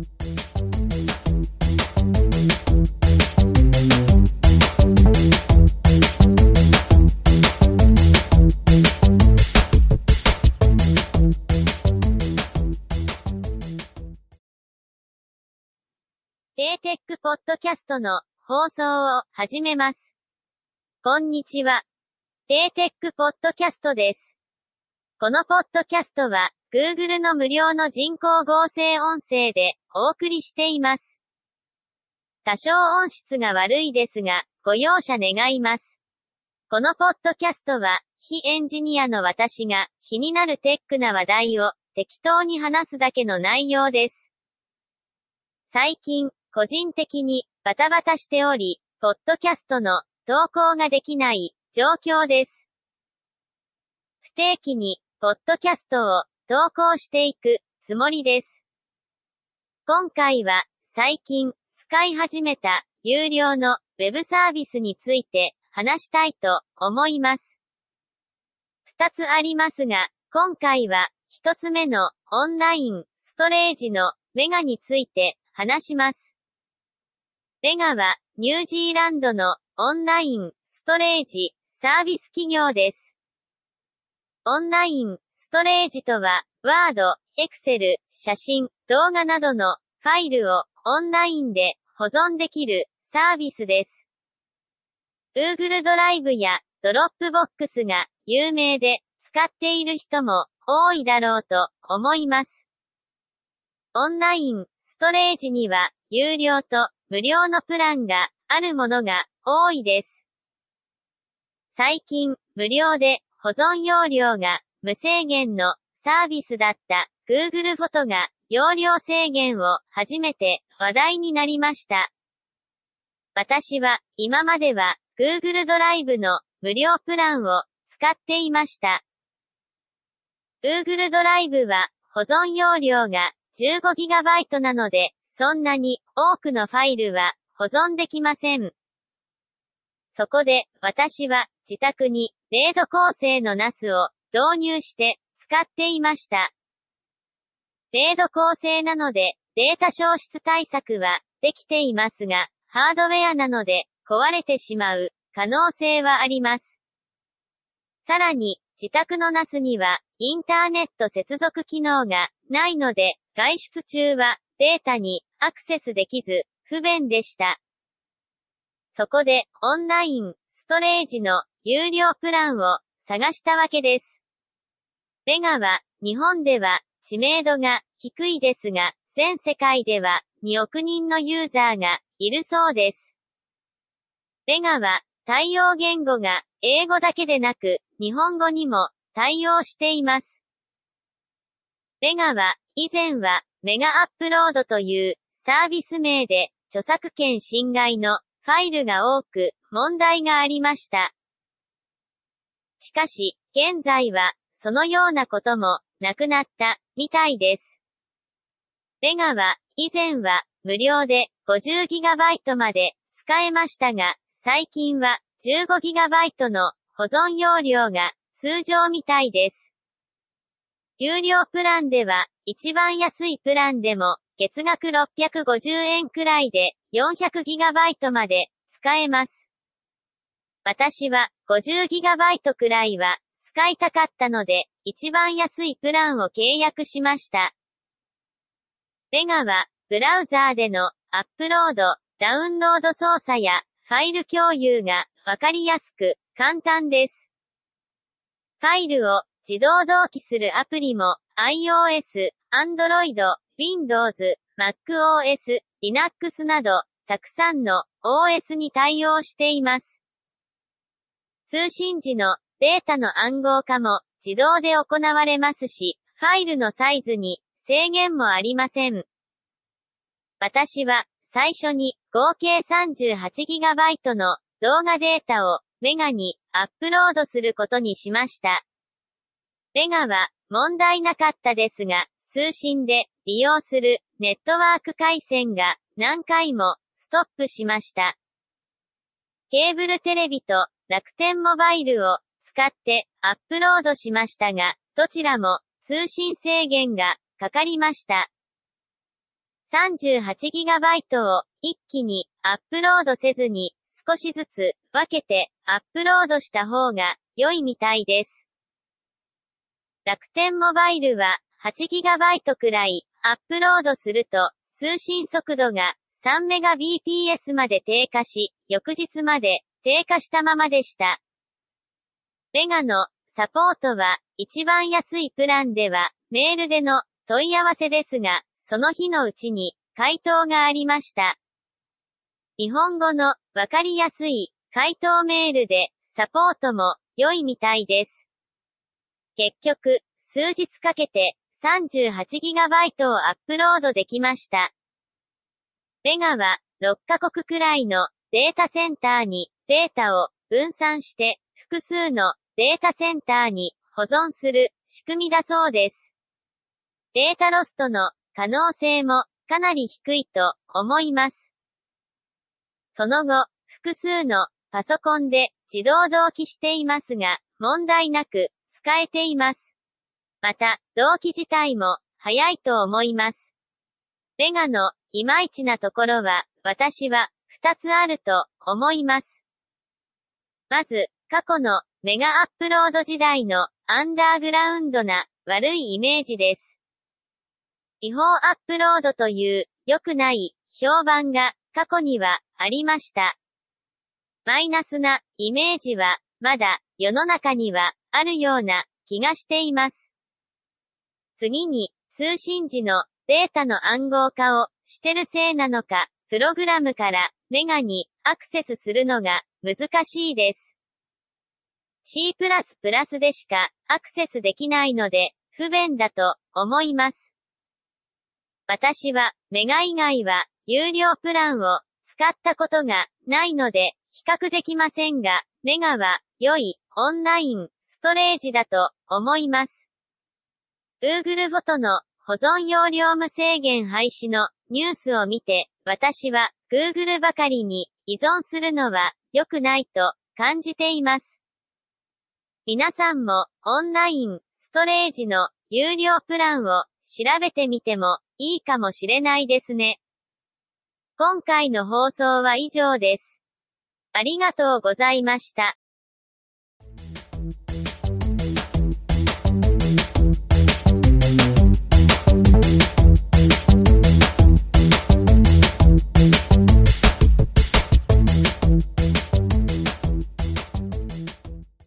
テーテックポッドキャストの放送を始めます。こんにちは。テーテックポッドキャストです。このポッドキャストは Google の無料の人工合成音声でお送りしています。多少音質が悪いですが、ご容赦願います。このポッドキャストは、非エンジニアの私が気になるテックな話題を適当に話すだけの内容です。最近、個人的にバタバタしており、ポッドキャストの投稿ができない状況です。不定期に、ポッドキャストを投稿していくつもりです。今回は、最近、使い始めた有料のウェブサービスについて話したいと思います。二つありますが、今回は一つ目のオンラインストレージのメガについて話します。メガはニュージーランドのオンラインストレージサービス企業です。オンラインストレージとは、ワード、エクセル、写真、動画などのファイルをオンラインで保存できるサービスです。Google ドライブや Dropbox が有名で使っている人も多いだろうと思います。オンラインストレージには有料と無料のプランがあるものが多いです。最近無料で保存容量が無制限のサービスだった Google フォトが容量制限を初めて話題になりました。私は今までは Google ドライブの無料プランを使っていました。Google ドライブは保存容量が 15GB なので、そんなに多くのファイルは保存できません。そこで私は自宅に0度構成の NAS を導入して使っていました。0度構成なのでデータ消失対策はできていますが、ハードウェアなので壊れてしまう可能性はあります。さらに、自宅の NAS にはインターネット接続機能がないので、外出中はデータにアクセスできず不便でした。そこでオンラインストレージの有料プランを探したわけです。メガは日本では知名度が低いですが、全世界では2億人のユーザーがいるそうです。メガは対応言語が英語だけでなく日本語にも対応しています。メガは以前はメガアップロードというサービス名で著作権侵害のファイルが多く問題がありました。しかし、現在はそのようなこともなくなったみたいです。メガは以前は無料で 50GB まで使えましたが、最近は 15GB の保存容量が通常みたいです。有料プランでは一番安いプランでも月額650円くらいで 400GB まで使えます。私は 50GB くらいは使いたかったので一番安いプランを契約しました。メガはブラウザーでのアップロード、ダウンロード操作やファイル共有がわかりやすく簡単です。ファイルを自動同期するアプリも iOS、Android、Windows、MacOS、Linux などたくさんの OS に対応しています。通信時のデータの暗号化も自動で行われますし、ファイルのサイズに制限もありません。私は最初に合計 38GB の動画データをメガにアップロードすることにしました。メガは問題なかったですが、通信で利用するネットワーク回線が何回もストップしました。ケーブルテレビと楽天モバイルを使ってアップロードしましたが、どちらも通信制限がかかりました。38GB を一気にアップロードせずに少しずつ分けてアップロードした方が良いみたいです。楽天モバイルは 8GB くらいアップロードすると通信速度が 3Mbps まで低下し、翌日まで低下したままでした。メガのサポートは一番安いプランではメールでの問い合わせですが、その日のうちに回答がありました。日本語のわかりやすい回答メールでサポートも良いみたいです。結局、数日かけて 38GB をアップロードできました。ベガは6カ国くらいのデータセンターにデータを分散して複数のデータセンターに保存する仕組みだそうです。データロストの可能性もかなり低いと思います。その後、複数のパソコンで自動同期していますが、問題なく使えています。また、同期自体も早いと思います。ベガのいまいちなところは、私は2つあると思います。まず、過去のメガアップロード時代のアンダーグラウンドな悪いイメージです。違法アップロードという良くない評判が過去にはありました。マイナスなイメージはまだ世の中にはあるような気がしています。次に通信時のデータの暗号化をしてるせいなのか、プログラムからメガにアクセスするのが難しいです。C++ でしかアクセスできないので不便だと思います。私はメガ以外は有料プランを使ったことがないので比較できませんが、メガは良いオンラインストレージだと思います。Google フォトの保存容量無制限廃止のニュースを見て、私は Google ばかりに依存するのは良くないと感じています。皆さんもオンラインストレージの有料プランを調べてみてもいいかもしれないですね。今回の放送は以上です。ありがとうございました。